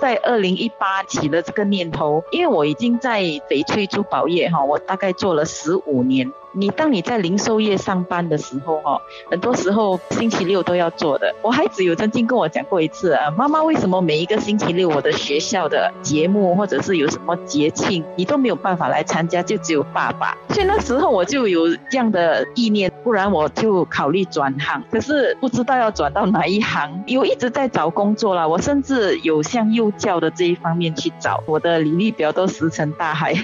在二零一八起了这个念头，因为我已经在翡翠珠宝业哈，我大概做了十五年。你当你在零售业上班的时候，哈，很多时候星期六都要做的。我孩子有曾经跟我讲过一次啊，妈妈为什么每一个星期六我的学校的节目或者是有什么节庆，你都没有办法来参加，就只有爸爸。所以那时候我就有这样的意念，不然我就考虑转行，可是不知道要转到哪一行，有一直在找工作啦。我甚至有向幼教的这一方面去找，我的履历表都石沉大海。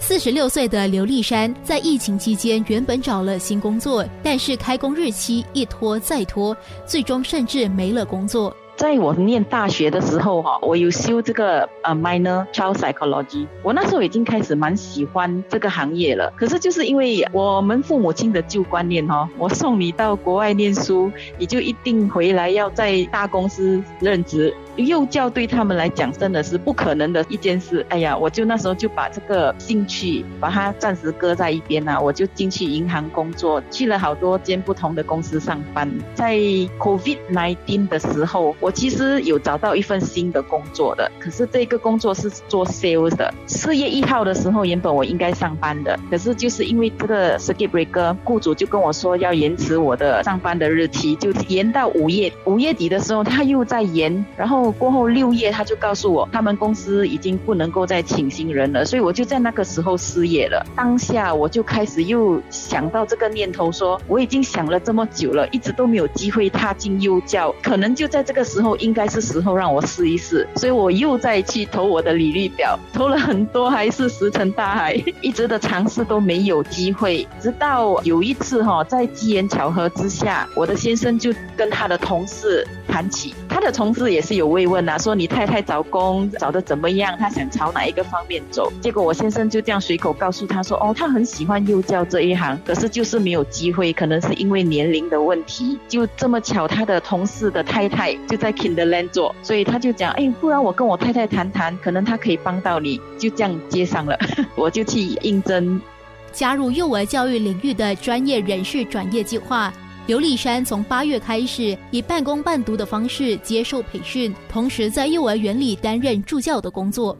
四十六岁的刘丽珊在疫情期间原本找了新工作，但是开工日期一拖再拖，最终甚至没了工作。在我念大学的时候，哈，我有修这个呃 minor child psychology。我那时候已经开始蛮喜欢这个行业了。可是就是因为我们父母亲的旧观念，哈，我送你到国外念书，你就一定回来要在大公司任职。幼教对他们来讲真的是不可能的一件事。哎呀，我就那时候就把这个兴趣把它暂时搁在一边啊，我就进去银行工作，去了好多间不同的公司上班。在 COVID-19 的时候，我其实有找到一份新的工作的，可是这个工作是做 sales 的。四月一号的时候，原本我应该上班的，可是就是因为这个 circuit breaker，雇主就跟我说要延迟我的上班的日期，就延到五月。五月底的时候，他又在延，然后。过后六月，他就告诉我，他们公司已经不能够再请新人了，所以我就在那个时候失业了。当下我就开始又想到这个念头，说我已经想了这么久了，一直都没有机会踏进幼教，可能就在这个时候，应该是时候让我试一试。所以我又再去投我的履历表，投了很多，还是石沉大海，一直的尝试都没有机会。直到有一次哈，在机缘巧合之下，我的先生就跟他的同事谈起，他的同事也是有。慰问啊，说你太太找工找的怎么样？他想朝哪一个方面走？结果我先生就这样随口告诉他说：“哦，他很喜欢幼教这一行，可是就是没有机会，可能是因为年龄的问题。”就这么巧，他的同事的太太就在 Kinderland 做，所以他就讲：“哎，不然我跟我太太谈谈，可能他可以帮到你。”就这样接上了，我就去应征，加入幼儿教育领域的专业人士转业计划。刘丽珊从八月开始以半工半读的方式接受培训，同时在幼儿园里担任助教的工作。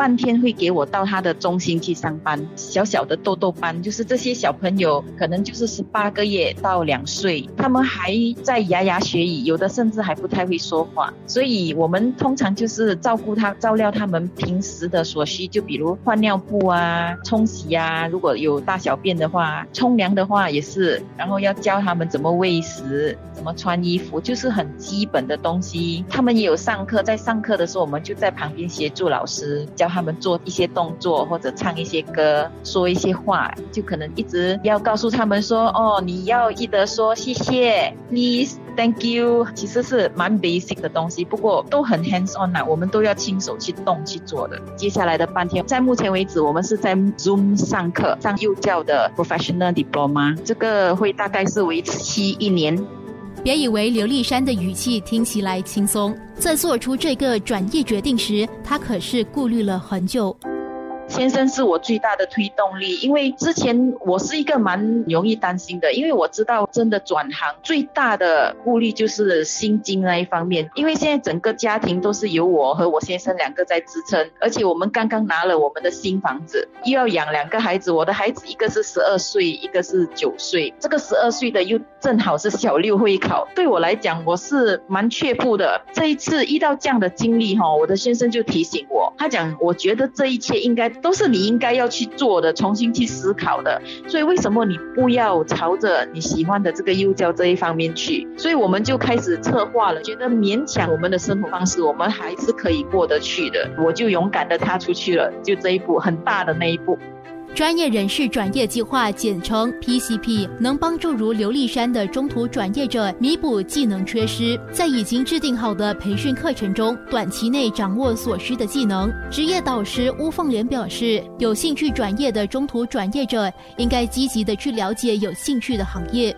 半天会给我到他的中心去上班，小小的豆豆班，就是这些小朋友可能就是十八个月到两岁，他们还在牙牙学语，有的甚至还不太会说话，所以我们通常就是照顾他，照料他们平时的所需，就比如换尿布啊、冲洗啊，如果有大小便的话，冲凉的话也是，然后要教他们怎么喂食、怎么穿衣服，就是很基本的东西。他们也有上课，在上课的时候，我们就在旁边协助老师教。他们做一些动作，或者唱一些歌，说一些话，就可能一直要告诉他们说：“哦，你要记得说谢谢，please, thank you。”其实是蛮 basic 的东西，不过都很 hands on 啊，我们都要亲手去动去做的。接下来的半天，在目前为止，我们是在 Zoom 上课，上幼教的 professional diploma，这个会大概是为期一年。别以为刘立山的语气听起来轻松，在做出这个转业决定时，他可是顾虑了很久。先生是我最大的推动力，因为之前我是一个蛮容易担心的，因为我知道真的转行最大的顾虑就是薪金那一方面，因为现在整个家庭都是由我和我先生两个在支撑，而且我们刚刚拿了我们的新房子，又要养两个孩子，我的孩子一个是十二岁，一个是九岁，这个十二岁的又正好是小六会考，对我来讲我是蛮却步的。这一次遇到这样的经历哈，我的先生就提醒我，他讲我觉得这一切应该。都是你应该要去做的，重新去思考的。所以为什么你不要朝着你喜欢的这个幼教这一方面去？所以我们就开始策划了，觉得勉强我们的生活方式，我们还是可以过得去的。我就勇敢的踏出去了，就这一步很大的那一步。专业人士转业计划，简称 PCP，能帮助如刘立山的中途转业者弥补技能缺失，在已经制定好的培训课程中，短期内掌握所需的技能。职业导师邬凤莲表示，有兴趣转业的中途转业者，应该积极的去了解有兴趣的行业。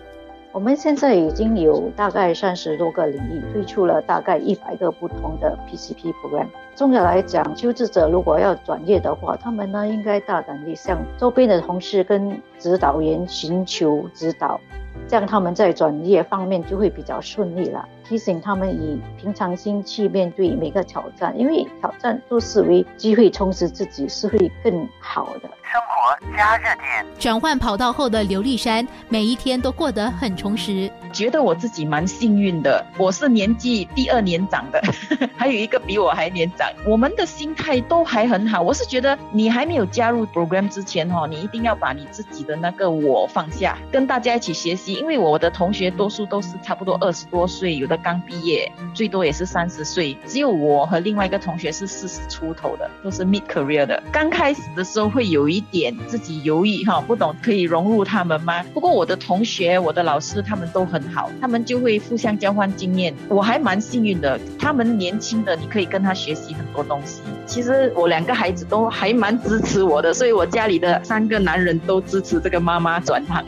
我们现在已经有大概三十多个领域推出了大概一百个不同的 PCP program。总的来讲，求职者如果要转业的话，他们呢应该大胆地向周边的同事跟指导员寻求指导。这样他们在转业方面就会比较顺利了。提醒他们以平常心去面对每个挑战，因为挑战都视为机会，充实自己是会更好的。生活加热点。转换跑道后的刘丽珊，每一天都过得很充实。觉得我自己蛮幸运的，我是年纪第二年长的，还有一个比我还年长。我们的心态都还很好。我是觉得你还没有加入 program 之前哈，你一定要把你自己的那个我放下，跟大家一起学习。因为我的同学多数都是差不多二十多岁，有的刚毕业，最多也是三十岁，只有我和另外一个同学是四十出头的，都是 mid career 的。刚开始的时候会有一点自己犹豫哈，不懂可以融入他们吗？不过我的同学、我的老师他们都很。好，他们就会互相交换经验。我还蛮幸运的，他们年轻的，你可以跟他学习很多东西。其实我两个孩子都还蛮支持我的，所以我家里的三个男人都支持这个妈妈转行，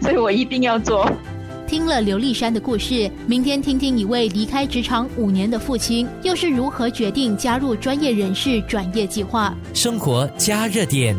所以我一定要做。听了刘丽珊的故事，明天听听一位离开职场五年的父亲，又是如何决定加入专业人士转业计划。生活加热点。